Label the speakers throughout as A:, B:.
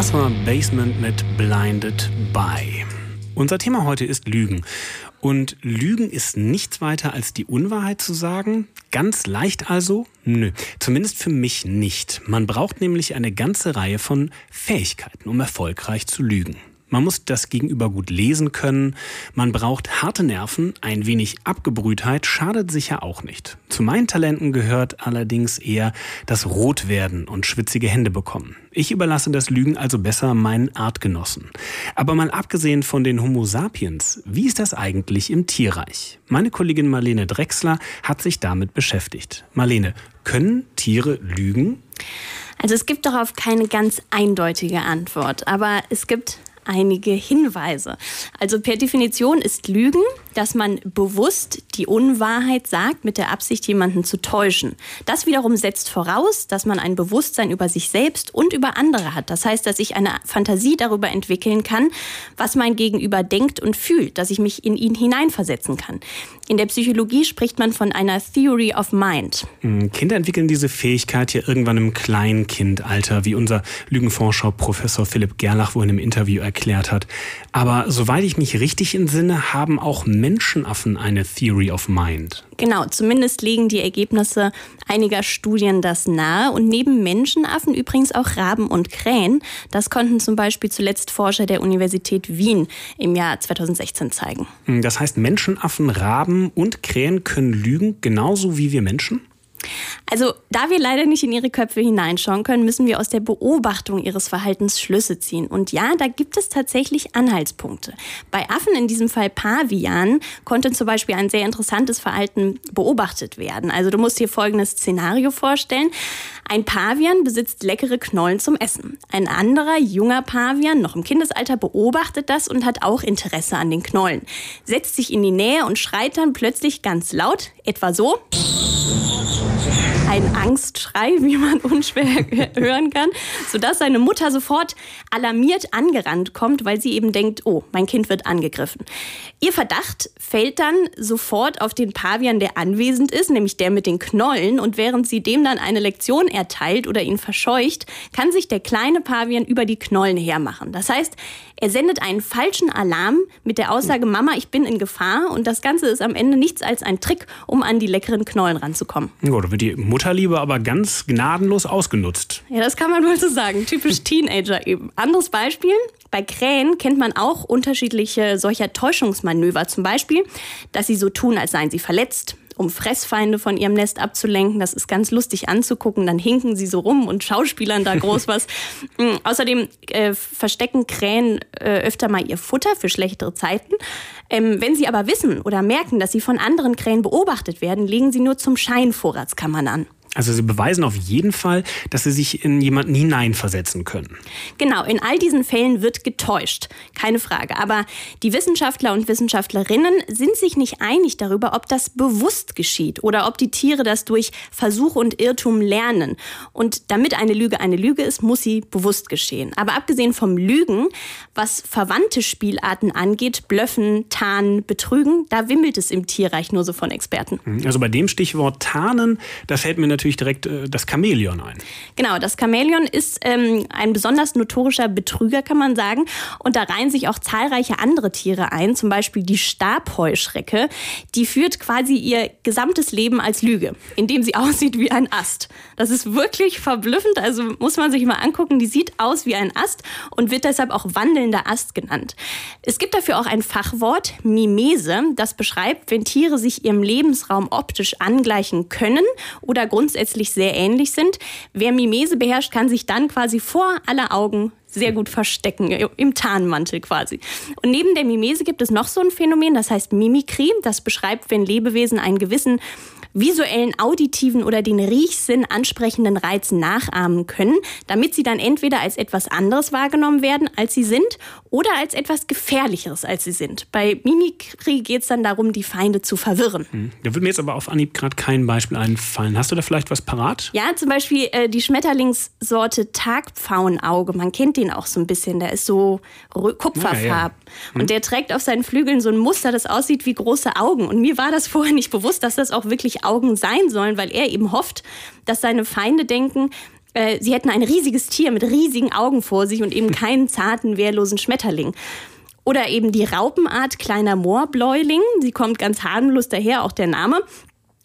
A: Das war Basement mit Blinded by. Unser Thema heute ist Lügen. Und Lügen ist nichts weiter als die Unwahrheit zu sagen. Ganz leicht also? Nö, zumindest für mich nicht. Man braucht nämlich eine ganze Reihe von Fähigkeiten, um erfolgreich zu lügen. Man muss das Gegenüber gut lesen können. Man braucht harte Nerven. Ein wenig Abgebrühtheit schadet sicher auch nicht. Zu meinen Talenten gehört allerdings eher das Rotwerden und schwitzige Hände bekommen. Ich überlasse das Lügen also besser meinen Artgenossen. Aber mal abgesehen von den Homo sapiens, wie ist das eigentlich im Tierreich? Meine Kollegin Marlene Drexler hat sich damit beschäftigt. Marlene, können Tiere lügen?
B: Also es gibt darauf keine ganz eindeutige Antwort, aber es gibt einige Hinweise. Also per Definition ist Lügen, dass man bewusst die Unwahrheit sagt mit der Absicht, jemanden zu täuschen. Das wiederum setzt voraus, dass man ein Bewusstsein über sich selbst und über andere hat. Das heißt, dass ich eine Fantasie darüber entwickeln kann, was mein Gegenüber denkt und fühlt, dass ich mich in ihn hineinversetzen kann. In der Psychologie spricht man von einer Theory of Mind.
A: Hm, Kinder entwickeln diese Fähigkeit ja irgendwann im Kleinkindalter, wie unser Lügenforscher Professor Philipp Gerlach wohl in einem Interview erklärt hat. Aber soweit ich mich richtig entsinne, haben auch Menschenaffen eine Theory of Mind.
B: Genau, zumindest legen die Ergebnisse einiger Studien das nahe. Und neben Menschenaffen übrigens auch Raben und Krähen. Das konnten zum Beispiel zuletzt Forscher der Universität Wien im Jahr 2016 zeigen.
A: Das heißt, Menschenaffen, Raben und Krähen können lügen, genauso wie wir Menschen?
B: Also, da wir leider nicht in ihre Köpfe hineinschauen können, müssen wir aus der Beobachtung ihres Verhaltens Schlüsse ziehen. Und ja, da gibt es tatsächlich Anhaltspunkte. Bei Affen, in diesem Fall Pavianen, konnte zum Beispiel ein sehr interessantes Verhalten beobachtet werden. Also, du musst dir folgendes Szenario vorstellen. Ein Pavian besitzt leckere Knollen zum Essen. Ein anderer junger Pavian, noch im Kindesalter, beobachtet das und hat auch Interesse an den Knollen. Setzt sich in die Nähe und schreit dann plötzlich ganz laut, etwa so ein Angstschrei, wie man unschwer hören kann, sodass seine Mutter sofort alarmiert angerannt kommt, weil sie eben denkt, oh, mein Kind wird angegriffen. Ihr Verdacht fällt dann sofort auf den Pavian, der anwesend ist, nämlich der mit den Knollen. Und während sie dem dann eine Lektion erteilt oder ihn verscheucht, kann sich der kleine Pavian über die Knollen hermachen. Das heißt, er sendet einen falschen Alarm mit der Aussage, Mama, ich bin in Gefahr. Und das Ganze ist am Ende nichts als ein Trick, um an die leckeren Knollen ranzukommen.
A: Ja, da wird die Mutterliebe aber ganz gnadenlos ausgenutzt.
B: Ja, das kann man wohl so sagen. Typisch Teenager eben. Anderes Beispiel. Bei Krähen kennt man auch unterschiedliche solcher Täuschungsmanöver. Zum Beispiel, dass sie so tun, als seien sie verletzt um Fressfeinde von ihrem Nest abzulenken. Das ist ganz lustig anzugucken. Dann hinken sie so rum und schauspielern da groß was. Mm, außerdem äh, verstecken Krähen äh, öfter mal ihr Futter für schlechtere Zeiten. Ähm, wenn sie aber wissen oder merken, dass sie von anderen Krähen beobachtet werden, legen sie nur zum Schein Vorratskammern an.
A: Also sie beweisen auf jeden Fall, dass sie sich in jemanden hineinversetzen können.
B: Genau, in all diesen Fällen wird getäuscht, keine Frage. Aber die Wissenschaftler und Wissenschaftlerinnen sind sich nicht einig darüber, ob das bewusst geschieht oder ob die Tiere das durch Versuch und Irrtum lernen. Und damit eine Lüge eine Lüge ist, muss sie bewusst geschehen. Aber abgesehen vom Lügen, was verwandte Spielarten angeht, Blöffen, Tarnen, Betrügen, da wimmelt es im Tierreich nur so von Experten.
A: Also bei dem Stichwort Tarnen, da fällt mir natürlich natürlich direkt äh, das Chamäleon ein.
B: Genau, das Chamäleon ist ähm, ein besonders notorischer Betrüger, kann man sagen. Und da reihen sich auch zahlreiche andere Tiere ein, zum Beispiel die Stabheuschrecke. Die führt quasi ihr gesamtes Leben als Lüge, indem sie aussieht wie ein Ast. Das ist wirklich verblüffend, also muss man sich mal angucken. Die sieht aus wie ein Ast und wird deshalb auch wandelnder Ast genannt. Es gibt dafür auch ein Fachwort, Mimese, das beschreibt, wenn Tiere sich ihrem Lebensraum optisch angleichen können oder grundsätzlich grundsätzlich sehr ähnlich sind. Wer Mimese beherrscht, kann sich dann quasi vor aller Augen sehr gut verstecken, im Tarnmantel quasi. Und neben der Mimese gibt es noch so ein Phänomen, das heißt Mimikrie. Das beschreibt, wenn Lebewesen einen gewissen visuellen, auditiven oder den Riechsinn ansprechenden Reiz nachahmen können, damit sie dann entweder als etwas anderes wahrgenommen werden, als sie sind, oder als etwas Gefährlicheres, als sie sind. Bei Mimikrie geht es dann darum, die Feinde zu verwirren. Hm.
A: Da würde mir jetzt aber auf Anhieb gerade kein Beispiel einfallen. Hast du da vielleicht was parat?
B: Ja, zum Beispiel äh, die Schmetterlingssorte Tagpfauenauge. Man kennt den auch so ein bisschen. Der ist so kupferfarb. Ja, ja. Hm. Und der trägt auf seinen Flügeln so ein Muster, das aussieht wie große Augen. Und mir war das vorher nicht bewusst, dass das auch wirklich Augen sein sollen, weil er eben hofft, dass seine Feinde denken, äh, sie hätten ein riesiges Tier mit riesigen Augen vor sich und eben keinen zarten, wehrlosen Schmetterling. Oder eben die Raupenart kleiner Moorbläuling. Sie kommt ganz harmlos daher, auch der Name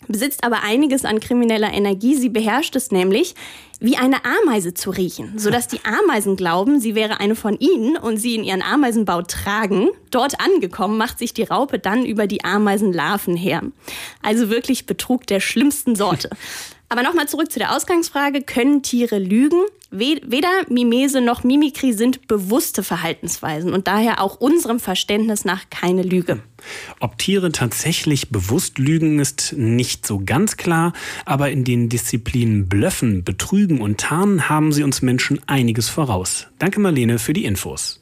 B: besitzt aber einiges an krimineller Energie. Sie beherrscht es nämlich, wie eine Ameise zu riechen, sodass die Ameisen glauben, sie wäre eine von ihnen und sie in ihren Ameisenbau tragen. Dort angekommen macht sich die Raupe dann über die Ameisenlarven her. Also wirklich Betrug der schlimmsten Sorte. Aber nochmal zurück zu der Ausgangsfrage. Können Tiere lügen? Weder Mimese noch Mimikry sind bewusste Verhaltensweisen und daher auch unserem Verständnis nach keine Lüge.
A: Ob Tiere tatsächlich bewusst lügen, ist nicht so ganz klar, aber in den Disziplinen Blöffen, Betrügen und Tarnen haben sie uns Menschen einiges voraus. Danke Marlene für die Infos.